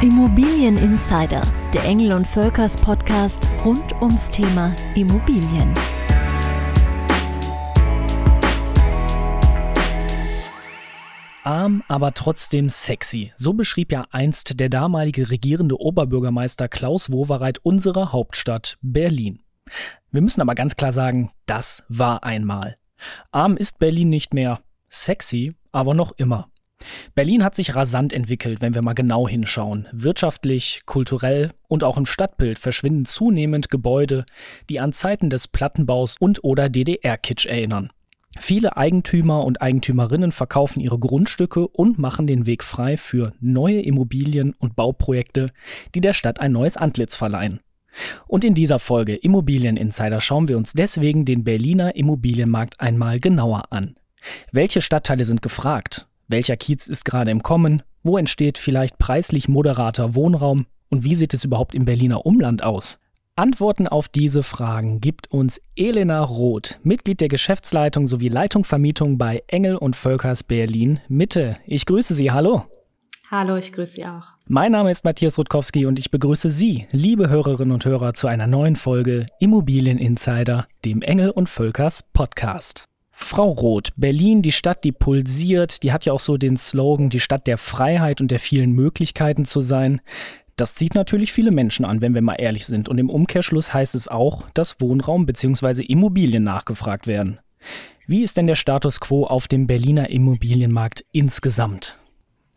Immobilien Insider, der Engel und Völkers Podcast rund ums Thema Immobilien. Arm, aber trotzdem sexy. So beschrieb ja einst der damalige regierende Oberbürgermeister Klaus Wowereit unsere Hauptstadt Berlin. Wir müssen aber ganz klar sagen, das war einmal. Arm ist Berlin nicht mehr, sexy aber noch immer. Berlin hat sich rasant entwickelt, wenn wir mal genau hinschauen. Wirtschaftlich, kulturell und auch im Stadtbild verschwinden zunehmend Gebäude, die an Zeiten des Plattenbaus und oder DDR-Kitsch erinnern. Viele Eigentümer und Eigentümerinnen verkaufen ihre Grundstücke und machen den Weg frei für neue Immobilien und Bauprojekte, die der Stadt ein neues Antlitz verleihen. Und in dieser Folge Immobilien Insider schauen wir uns deswegen den Berliner Immobilienmarkt einmal genauer an. Welche Stadtteile sind gefragt? Welcher Kiez ist gerade im Kommen? Wo entsteht vielleicht preislich moderater Wohnraum? Und wie sieht es überhaupt im Berliner Umland aus? Antworten auf diese Fragen gibt uns Elena Roth, Mitglied der Geschäftsleitung sowie Leitung Vermietung bei Engel und Völkers Berlin Mitte. Ich grüße Sie, hallo. Hallo, ich grüße Sie auch. Mein Name ist Matthias Rutkowski und ich begrüße Sie, liebe Hörerinnen und Hörer, zu einer neuen Folge Immobilien Insider, dem Engel und Völkers Podcast. Frau Roth, Berlin, die Stadt, die pulsiert, die hat ja auch so den Slogan, die Stadt der Freiheit und der vielen Möglichkeiten zu sein. Das zieht natürlich viele Menschen an, wenn wir mal ehrlich sind. Und im Umkehrschluss heißt es auch, dass Wohnraum bzw. Immobilien nachgefragt werden. Wie ist denn der Status quo auf dem Berliner Immobilienmarkt insgesamt?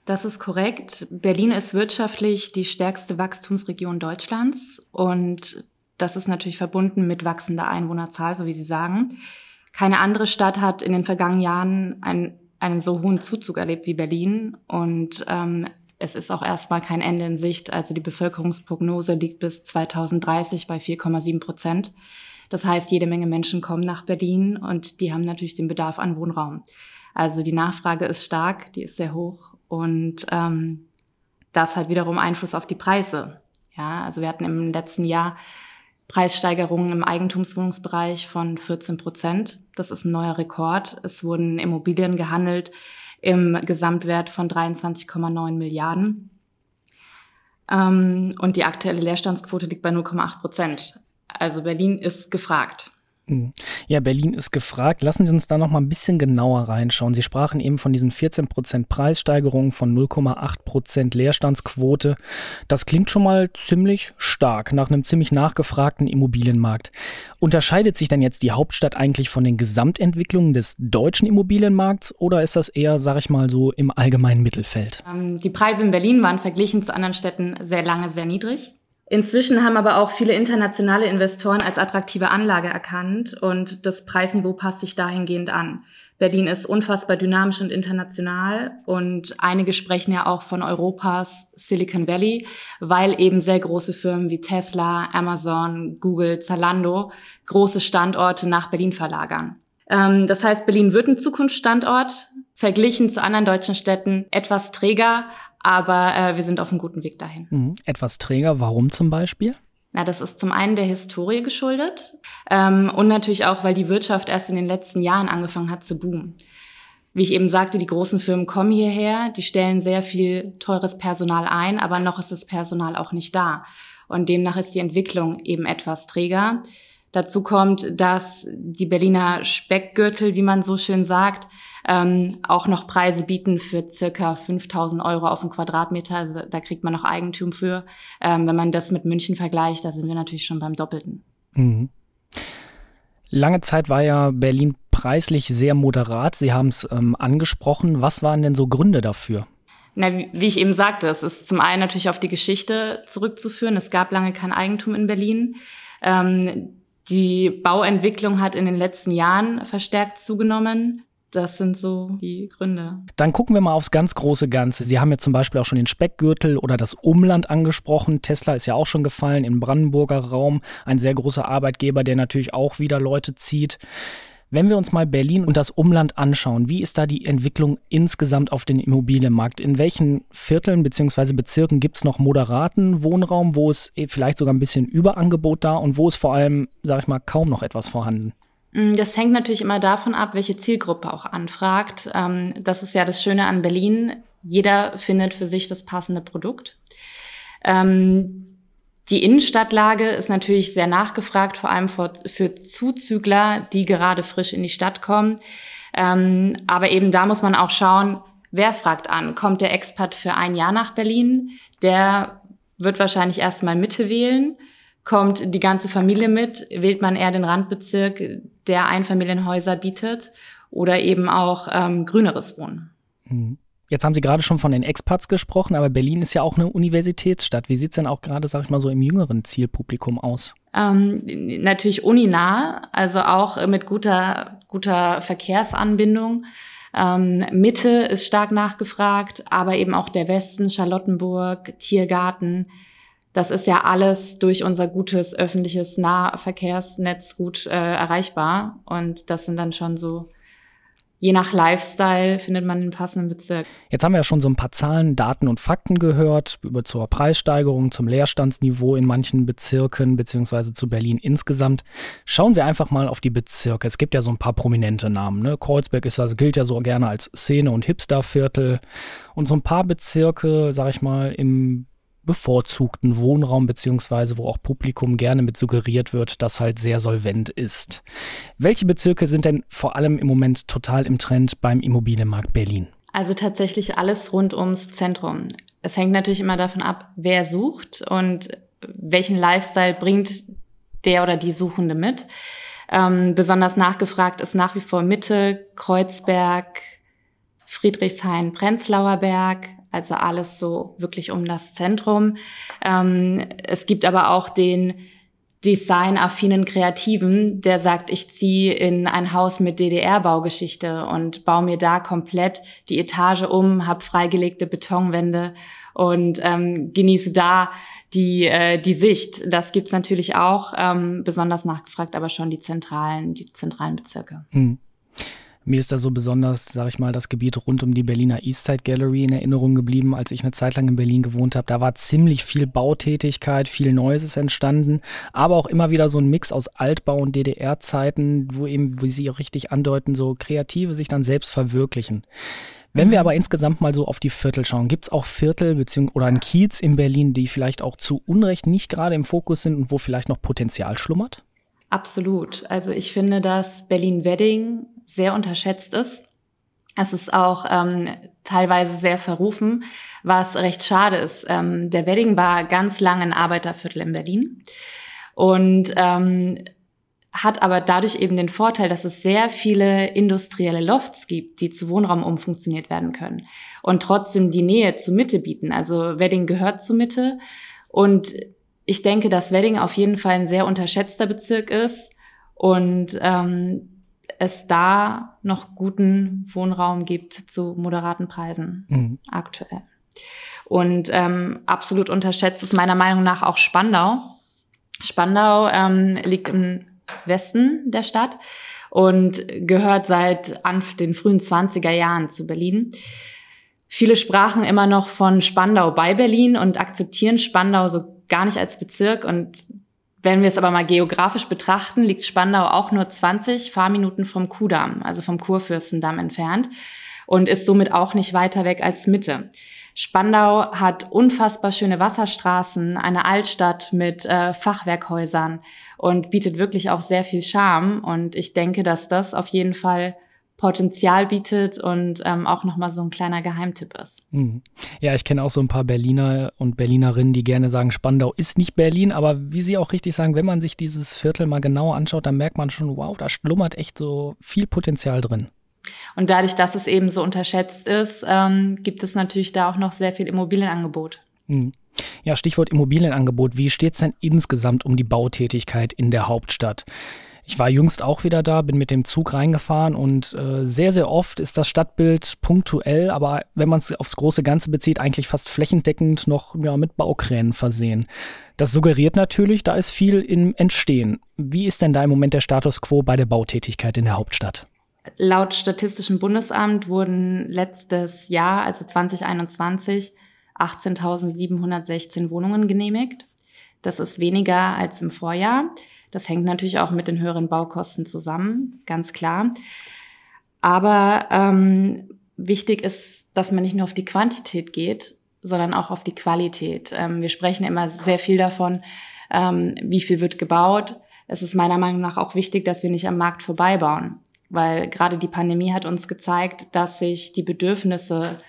Das ist korrekt. Berlin ist wirtschaftlich die stärkste Wachstumsregion Deutschlands und das ist natürlich verbunden mit wachsender Einwohnerzahl, so wie Sie sagen. Keine andere Stadt hat in den vergangenen Jahren einen, einen so hohen Zuzug erlebt wie Berlin und ähm, es ist auch erstmal kein Ende in Sicht. Also die Bevölkerungsprognose liegt bis 2030 bei 4,7 Prozent. Das heißt, jede Menge Menschen kommen nach Berlin und die haben natürlich den Bedarf an Wohnraum. Also die Nachfrage ist stark, die ist sehr hoch und ähm, das hat wiederum Einfluss auf die Preise. Ja, also wir hatten im letzten Jahr Preissteigerungen im Eigentumswohnungsbereich von 14 Prozent. Das ist ein neuer Rekord. Es wurden Immobilien gehandelt, im Gesamtwert von 23,9 Milliarden. Ähm, und die aktuelle Leerstandsquote liegt bei 0,8 Prozent. Also Berlin ist gefragt. Hm. Ja, Berlin ist gefragt. Lassen Sie uns da noch mal ein bisschen genauer reinschauen. Sie sprachen eben von diesen 14 Prozent Preissteigerungen, von 0,8 Prozent Leerstandsquote. Das klingt schon mal ziemlich stark nach einem ziemlich nachgefragten Immobilienmarkt. Unterscheidet sich denn jetzt die Hauptstadt eigentlich von den Gesamtentwicklungen des deutschen Immobilienmarkts oder ist das eher, sag ich mal, so im allgemeinen Mittelfeld? Ähm, die Preise in Berlin waren verglichen zu anderen Städten sehr lange sehr niedrig. Inzwischen haben aber auch viele internationale Investoren als attraktive Anlage erkannt und das Preisniveau passt sich dahingehend an. Berlin ist unfassbar dynamisch und international und einige sprechen ja auch von Europas Silicon Valley, weil eben sehr große Firmen wie Tesla, Amazon, Google, Zalando große Standorte nach Berlin verlagern. Ähm, das heißt, Berlin wird ein Zukunftsstandort, verglichen zu anderen deutschen Städten etwas träger, aber äh, wir sind auf einem guten Weg dahin. Mhm. Etwas träger, warum zum Beispiel? Na, das ist zum einen der Historie geschuldet ähm, und natürlich auch, weil die Wirtschaft erst in den letzten Jahren angefangen hat zu boomen. Wie ich eben sagte, die großen Firmen kommen hierher, die stellen sehr viel teures Personal ein, aber noch ist das Personal auch nicht da. Und demnach ist die Entwicklung eben etwas träger. Dazu kommt, dass die Berliner Speckgürtel, wie man so schön sagt, ähm, auch noch Preise bieten für circa 5000 Euro auf den Quadratmeter. Also da kriegt man noch Eigentum für. Ähm, wenn man das mit München vergleicht, da sind wir natürlich schon beim Doppelten. Mhm. Lange Zeit war ja Berlin preislich sehr moderat. Sie haben es ähm, angesprochen. Was waren denn so Gründe dafür? Na, wie ich eben sagte, es ist zum einen natürlich auf die Geschichte zurückzuführen. Es gab lange kein Eigentum in Berlin. Ähm, die Bauentwicklung hat in den letzten Jahren verstärkt zugenommen. Das sind so die Gründe. Dann gucken wir mal aufs ganz große Ganze. Sie haben ja zum Beispiel auch schon den Speckgürtel oder das Umland angesprochen. Tesla ist ja auch schon gefallen im Brandenburger Raum. Ein sehr großer Arbeitgeber, der natürlich auch wieder Leute zieht. Wenn wir uns mal Berlin und das Umland anschauen, wie ist da die Entwicklung insgesamt auf den Immobilienmarkt? In welchen Vierteln bzw. Bezirken gibt es noch moderaten Wohnraum, wo es vielleicht sogar ein bisschen Überangebot da und wo ist vor allem, sage ich mal, kaum noch etwas vorhanden? Mm, das hängt natürlich immer davon ab, welche Zielgruppe auch anfragt. Ähm, das ist ja das Schöne an Berlin. Jeder findet für sich das passende Produkt. Ähm, die Innenstadtlage ist natürlich sehr nachgefragt, vor allem für, Zuzügler, die gerade frisch in die Stadt kommen. Ähm, aber eben da muss man auch schauen, wer fragt an. Kommt der Expat für ein Jahr nach Berlin? Der wird wahrscheinlich erstmal Mitte wählen. Kommt die ganze Familie mit? Wählt man eher den Randbezirk, der Einfamilienhäuser bietet? Oder eben auch ähm, grüneres Wohnen? Mhm. Jetzt haben Sie gerade schon von den Expats gesprochen, aber Berlin ist ja auch eine Universitätsstadt. Wie sieht es denn auch gerade, sag ich mal so, im jüngeren Zielpublikum aus? Ähm, natürlich uninah, also auch mit guter, guter Verkehrsanbindung. Ähm, Mitte ist stark nachgefragt, aber eben auch der Westen, Charlottenburg, Tiergarten. Das ist ja alles durch unser gutes öffentliches Nahverkehrsnetz gut äh, erreichbar. Und das sind dann schon so je nach Lifestyle findet man den passenden Bezirk. Jetzt haben wir ja schon so ein paar Zahlen, Daten und Fakten gehört, über zur Preissteigerung, zum Leerstandsniveau in manchen Bezirken beziehungsweise zu Berlin insgesamt. Schauen wir einfach mal auf die Bezirke. Es gibt ja so ein paar prominente Namen. Ne? Kreuzberg ist also, gilt ja so gerne als Szene- und Hipsterviertel. Und so ein paar Bezirke, sag ich mal, im bevorzugten Wohnraum, beziehungsweise wo auch Publikum gerne mit suggeriert wird, das halt sehr solvent ist. Welche Bezirke sind denn vor allem im Moment total im Trend beim Immobilienmarkt Berlin? Also tatsächlich alles rund ums Zentrum. Es hängt natürlich immer davon ab, wer sucht und welchen Lifestyle bringt der oder die Suchende mit. Ähm, besonders nachgefragt ist nach wie vor Mitte, Kreuzberg, Friedrichshain, Prenzlauer Berg, also alles so wirklich um das Zentrum. Ähm, es gibt aber auch den designaffinen Kreativen, der sagt, ich ziehe in ein Haus mit DDR-Baugeschichte und baue mir da komplett die Etage um, habe freigelegte Betonwände und ähm, genieße da die, äh, die Sicht. Das gibt's natürlich auch, ähm, besonders nachgefragt, aber schon die zentralen, die zentralen Bezirke. Hm. Mir ist da so besonders, sag ich mal, das Gebiet rund um die Berliner Eastside Gallery in Erinnerung geblieben, als ich eine Zeit lang in Berlin gewohnt habe. Da war ziemlich viel Bautätigkeit, viel Neues ist entstanden, aber auch immer wieder so ein Mix aus Altbau und DDR-Zeiten, wo eben, wie Sie auch richtig andeuten, so Kreative sich dann selbst verwirklichen. Wenn wir mhm. aber insgesamt mal so auf die Viertel schauen, gibt es auch Viertel beziehungsweise oder ein Kiez in Berlin, die vielleicht auch zu Unrecht nicht gerade im Fokus sind und wo vielleicht noch Potenzial schlummert? Absolut. Also ich finde, dass Berlin-Wedding sehr unterschätzt ist. Es ist auch ähm, teilweise sehr verrufen, was recht schade ist. Ähm, der Wedding war ganz lange ein Arbeiterviertel in Berlin und ähm, hat aber dadurch eben den Vorteil, dass es sehr viele industrielle Lofts gibt, die zu Wohnraum umfunktioniert werden können und trotzdem die Nähe zur Mitte bieten. Also Wedding gehört zur Mitte und ich denke, dass Wedding auf jeden Fall ein sehr unterschätzter Bezirk ist und ähm, es da noch guten Wohnraum gibt zu moderaten Preisen mhm. aktuell. Und ähm, absolut unterschätzt ist meiner Meinung nach auch Spandau. Spandau ähm, liegt im Westen der Stadt und gehört seit Anf den frühen 20er Jahren zu Berlin. Viele sprachen immer noch von Spandau bei Berlin und akzeptieren Spandau so gar nicht als Bezirk und wenn wir es aber mal geografisch betrachten, liegt Spandau auch nur 20 Fahrminuten vom Kudamm, also vom Kurfürstendamm entfernt und ist somit auch nicht weiter weg als Mitte. Spandau hat unfassbar schöne Wasserstraßen, eine Altstadt mit äh, Fachwerkhäusern und bietet wirklich auch sehr viel Charme. Und ich denke, dass das auf jeden Fall Potenzial bietet und ähm, auch nochmal so ein kleiner Geheimtipp ist. Mhm. Ja, ich kenne auch so ein paar Berliner und Berlinerinnen, die gerne sagen, Spandau ist nicht Berlin, aber wie Sie auch richtig sagen, wenn man sich dieses Viertel mal genauer anschaut, dann merkt man schon, wow, da schlummert echt so viel Potenzial drin. Und dadurch, dass es eben so unterschätzt ist, ähm, gibt es natürlich da auch noch sehr viel Immobilienangebot. Mhm. Ja, Stichwort Immobilienangebot. Wie steht es denn insgesamt um die Bautätigkeit in der Hauptstadt? Ich war jüngst auch wieder da, bin mit dem Zug reingefahren und äh, sehr, sehr oft ist das Stadtbild punktuell, aber wenn man es aufs große Ganze bezieht, eigentlich fast flächendeckend noch ja, mit Baukränen versehen. Das suggeriert natürlich, da ist viel im Entstehen. Wie ist denn da im Moment der Status quo bei der Bautätigkeit in der Hauptstadt? Laut Statistischem Bundesamt wurden letztes Jahr, also 2021, 18.716 Wohnungen genehmigt. Das ist weniger als im Vorjahr. Das hängt natürlich auch mit den höheren Baukosten zusammen, ganz klar. Aber ähm, wichtig ist, dass man nicht nur auf die Quantität geht, sondern auch auf die Qualität. Ähm, wir sprechen immer sehr viel davon, ähm, wie viel wird gebaut. Es ist meiner Meinung nach auch wichtig, dass wir nicht am Markt vorbeibauen, weil gerade die Pandemie hat uns gezeigt, dass sich die Bedürfnisse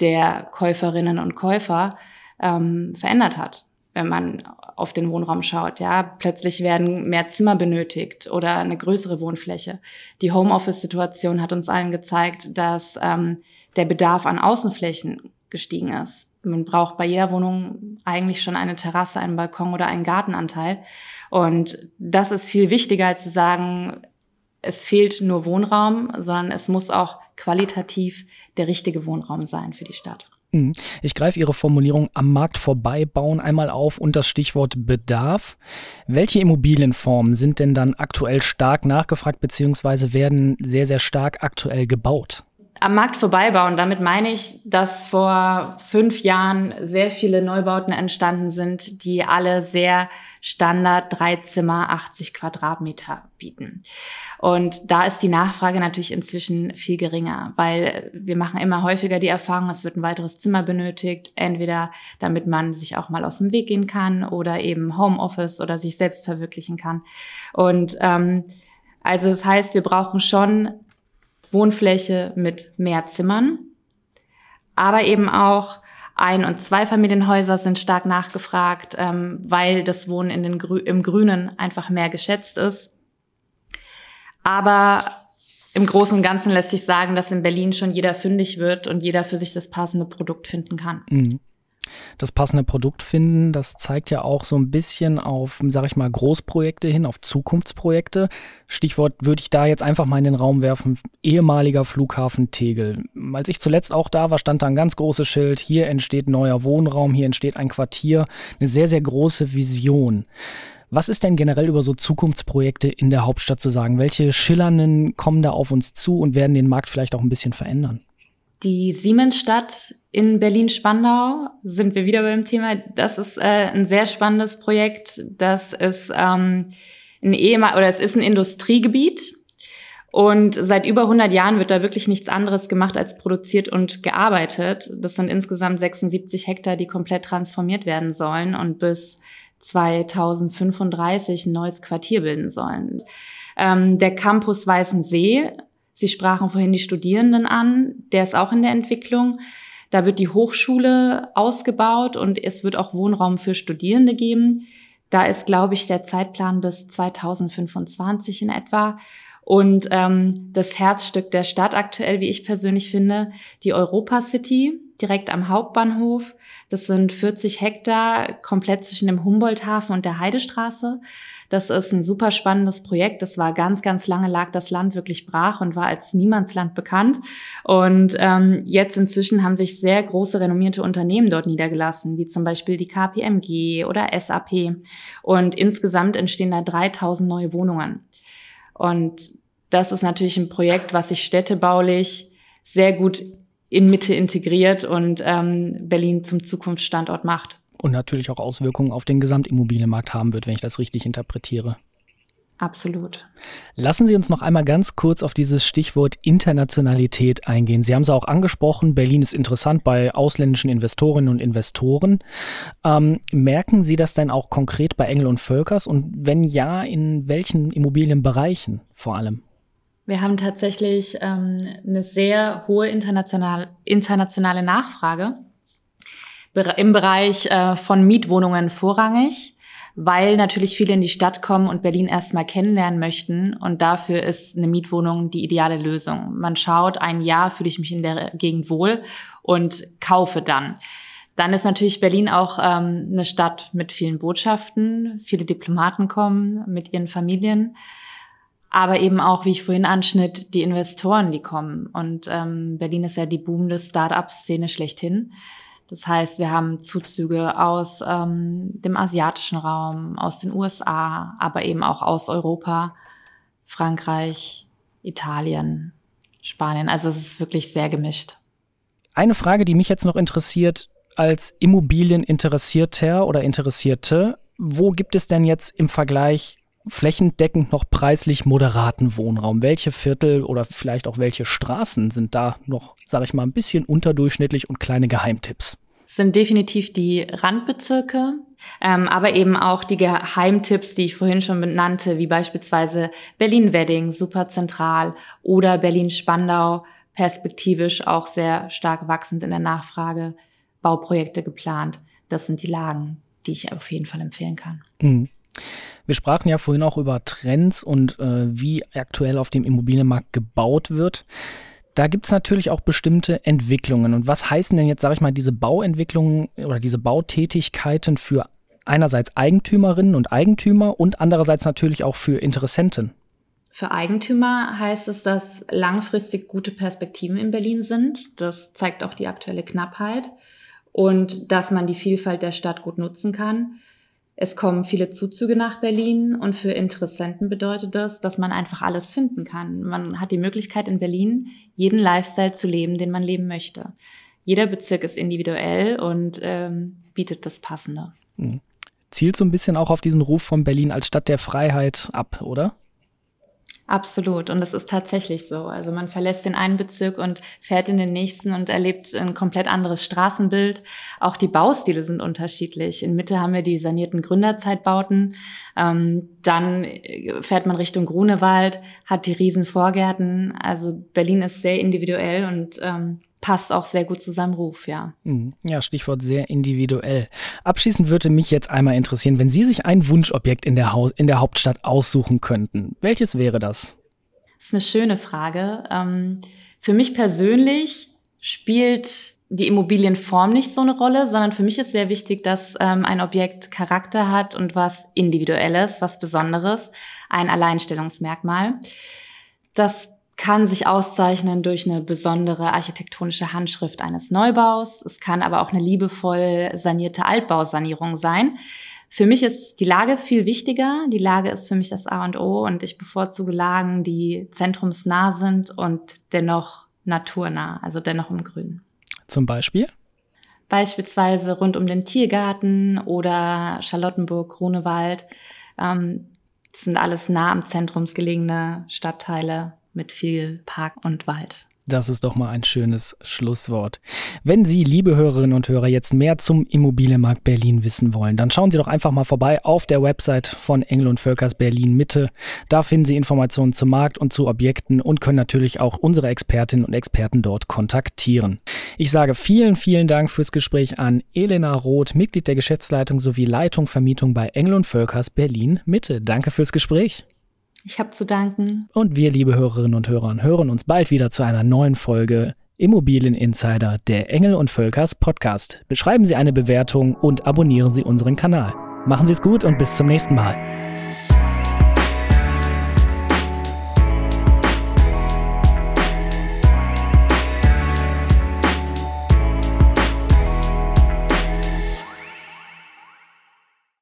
der Käuferinnen und Käufer ähm, verändert hat wenn man auf den Wohnraum schaut. Ja, plötzlich werden mehr Zimmer benötigt oder eine größere Wohnfläche. Die Homeoffice-Situation hat uns allen gezeigt, dass ähm, der Bedarf an Außenflächen gestiegen ist. Man braucht bei jeder Wohnung eigentlich schon eine Terrasse, einen Balkon oder einen Gartenanteil. Und das ist viel wichtiger, als zu sagen, es fehlt nur Wohnraum, sondern es muss auch qualitativ der richtige Wohnraum sein für die Stadt. Mhm. Ich greife Ihre Formulierung am Markt vorbeibauen einmal auf und das Stichwort Bedarf. Welche Immobilienformen sind denn dann aktuell stark nachgefragt bzw. werden sehr, sehr stark aktuell gebaut? Am Markt vorbeibauen. Damit meine ich, dass vor fünf Jahren sehr viele Neubauten entstanden sind, die alle sehr Standard drei Zimmer, 80 Quadratmeter bieten. Und da ist die Nachfrage natürlich inzwischen viel geringer, weil wir machen immer häufiger die Erfahrung, es wird ein weiteres Zimmer benötigt, entweder damit man sich auch mal aus dem Weg gehen kann oder eben Homeoffice oder sich selbst verwirklichen kann. Und ähm, also das heißt, wir brauchen schon Wohnfläche mit mehr Zimmern. Aber eben auch ein- und Zweifamilienhäuser sind stark nachgefragt, ähm, weil das Wohnen in den Grü im Grünen einfach mehr geschätzt ist. Aber im Großen und Ganzen lässt sich sagen, dass in Berlin schon jeder fündig wird und jeder für sich das passende Produkt finden kann. Mhm das passende Produkt finden. Das zeigt ja auch so ein bisschen auf, sag ich mal, Großprojekte hin, auf Zukunftsprojekte. Stichwort würde ich da jetzt einfach mal in den Raum werfen, ehemaliger Flughafen Tegel. Als ich zuletzt auch da war, stand da ein ganz großes Schild, hier entsteht neuer Wohnraum, hier entsteht ein Quartier, eine sehr, sehr große Vision. Was ist denn generell über so Zukunftsprojekte in der Hauptstadt zu sagen? Welche schillernden kommen da auf uns zu und werden den Markt vielleicht auch ein bisschen verändern? Die Siemensstadt in Berlin-Spandau sind wir wieder beim Thema. Das ist äh, ein sehr spannendes Projekt. Das ist ähm, ein ehemal oder es ist ein Industriegebiet. Und seit über 100 Jahren wird da wirklich nichts anderes gemacht als produziert und gearbeitet. Das sind insgesamt 76 Hektar, die komplett transformiert werden sollen und bis 2035 ein neues Quartier bilden sollen. Ähm, der Campus Weißensee Sie sprachen vorhin die Studierenden an, der ist auch in der Entwicklung. Da wird die Hochschule ausgebaut und es wird auch Wohnraum für Studierende geben. Da ist, glaube ich, der Zeitplan bis 2025 in etwa. Und ähm, das Herzstück der Stadt aktuell, wie ich persönlich finde, die Europa City, direkt am Hauptbahnhof. Das sind 40 Hektar, komplett zwischen dem Humboldthafen und der Heidestraße. Das ist ein super spannendes Projekt. Das war ganz, ganz lange lag das Land wirklich brach und war als Niemandsland bekannt. Und ähm, jetzt inzwischen haben sich sehr große renommierte Unternehmen dort niedergelassen, wie zum Beispiel die KPMG oder SAP. Und insgesamt entstehen da 3000 neue Wohnungen. Und das ist natürlich ein Projekt, was sich städtebaulich sehr gut in Mitte integriert und ähm, Berlin zum Zukunftsstandort macht und natürlich auch Auswirkungen auf den Gesamtimmobilienmarkt haben wird, wenn ich das richtig interpretiere. Absolut. Lassen Sie uns noch einmal ganz kurz auf dieses Stichwort Internationalität eingehen. Sie haben es auch angesprochen, Berlin ist interessant bei ausländischen Investorinnen und Investoren. Ähm, merken Sie das denn auch konkret bei Engel und Völkers und wenn ja, in welchen Immobilienbereichen vor allem? Wir haben tatsächlich ähm, eine sehr hohe international, internationale Nachfrage im Bereich äh, von Mietwohnungen vorrangig, weil natürlich viele in die Stadt kommen und Berlin erstmal kennenlernen möchten. Und dafür ist eine Mietwohnung die ideale Lösung. Man schaut, ein Jahr fühle ich mich in der Gegend wohl und kaufe dann. Dann ist natürlich Berlin auch ähm, eine Stadt mit vielen Botschaften. Viele Diplomaten kommen mit ihren Familien. Aber eben auch, wie ich vorhin anschnitt, die Investoren, die kommen. Und ähm, Berlin ist ja die boomende Start-up-Szene schlechthin. Das heißt, wir haben Zuzüge aus ähm, dem asiatischen Raum, aus den USA, aber eben auch aus Europa, Frankreich, Italien, Spanien. Also es ist wirklich sehr gemischt. Eine Frage, die mich jetzt noch interessiert, als Immobilieninteressierter oder Interessierte, wo gibt es denn jetzt im Vergleich flächendeckend noch preislich moderaten Wohnraum? Welche Viertel oder vielleicht auch welche Straßen sind da noch, sage ich mal, ein bisschen unterdurchschnittlich und kleine Geheimtipps? sind definitiv die Randbezirke, ähm, aber eben auch die Geheimtipps, die ich vorhin schon benannte, wie beispielsweise Berlin-Wedding, super zentral oder Berlin-Spandau, perspektivisch auch sehr stark wachsend in der Nachfrage, Bauprojekte geplant. Das sind die Lagen, die ich auf jeden Fall empfehlen kann. Mhm. Wir sprachen ja vorhin auch über Trends und äh, wie aktuell auf dem Immobilienmarkt gebaut wird. Da gibt es natürlich auch bestimmte Entwicklungen. Und was heißen denn jetzt, sage ich mal, diese Bauentwicklungen oder diese Bautätigkeiten für einerseits Eigentümerinnen und Eigentümer und andererseits natürlich auch für Interessenten? Für Eigentümer heißt es, dass langfristig gute Perspektiven in Berlin sind. Das zeigt auch die aktuelle Knappheit und dass man die Vielfalt der Stadt gut nutzen kann. Es kommen viele Zuzüge nach Berlin und für Interessenten bedeutet das, dass man einfach alles finden kann. Man hat die Möglichkeit in Berlin, jeden Lifestyle zu leben, den man leben möchte. Jeder Bezirk ist individuell und ähm, bietet das Passende. Hm. Zielt so ein bisschen auch auf diesen Ruf von Berlin als Stadt der Freiheit ab, oder? Absolut. Und das ist tatsächlich so. Also man verlässt den einen Bezirk und fährt in den nächsten und erlebt ein komplett anderes Straßenbild. Auch die Baustile sind unterschiedlich. In Mitte haben wir die sanierten Gründerzeitbauten. Ähm, dann fährt man Richtung Grunewald, hat die riesen Vorgärten. Also Berlin ist sehr individuell und ähm, passt auch sehr gut zu seinem Ruf, ja. Mhm. Ja, Stichwort sehr individuell. Abschließend würde mich jetzt einmal interessieren, wenn Sie sich ein Wunschobjekt in der, ha in der Hauptstadt aussuchen könnten, welches wäre das? Das ist eine schöne Frage. Ähm, für mich persönlich spielt die Immobilienform nicht so eine Rolle, sondern für mich ist sehr wichtig, dass ähm, ein Objekt Charakter hat und was Individuelles, was Besonderes, ein Alleinstellungsmerkmal. Das kann sich auszeichnen durch eine besondere architektonische Handschrift eines Neubaus. Es kann aber auch eine liebevoll sanierte Altbausanierung sein. Für mich ist die Lage viel wichtiger. Die Lage ist für mich das A und O und ich bevorzuge Lagen, die zentrumsnah sind und dennoch naturnah, also dennoch im Grün. Zum Beispiel? Beispielsweise rund um den Tiergarten oder Charlottenburg, Grunewald. Ähm, das sind alles nah am zentrumsgelegene Stadtteile, mit viel Park und Wald. Das ist doch mal ein schönes Schlusswort. Wenn Sie, liebe Hörerinnen und Hörer, jetzt mehr zum Immobilienmarkt Berlin wissen wollen, dann schauen Sie doch einfach mal vorbei auf der Website von Engel und Völkers Berlin Mitte. Da finden Sie Informationen zum Markt und zu Objekten und können natürlich auch unsere Expertinnen und Experten dort kontaktieren. Ich sage vielen, vielen Dank fürs Gespräch an Elena Roth, Mitglied der Geschäftsleitung sowie Leitung Vermietung bei Engel und Völkers Berlin Mitte. Danke fürs Gespräch. Ich habe zu danken. Und wir, liebe Hörerinnen und Hörer, hören uns bald wieder zu einer neuen Folge Immobilien Insider, der Engel und Völkers Podcast. Beschreiben Sie eine Bewertung und abonnieren Sie unseren Kanal. Machen Sie es gut und bis zum nächsten Mal.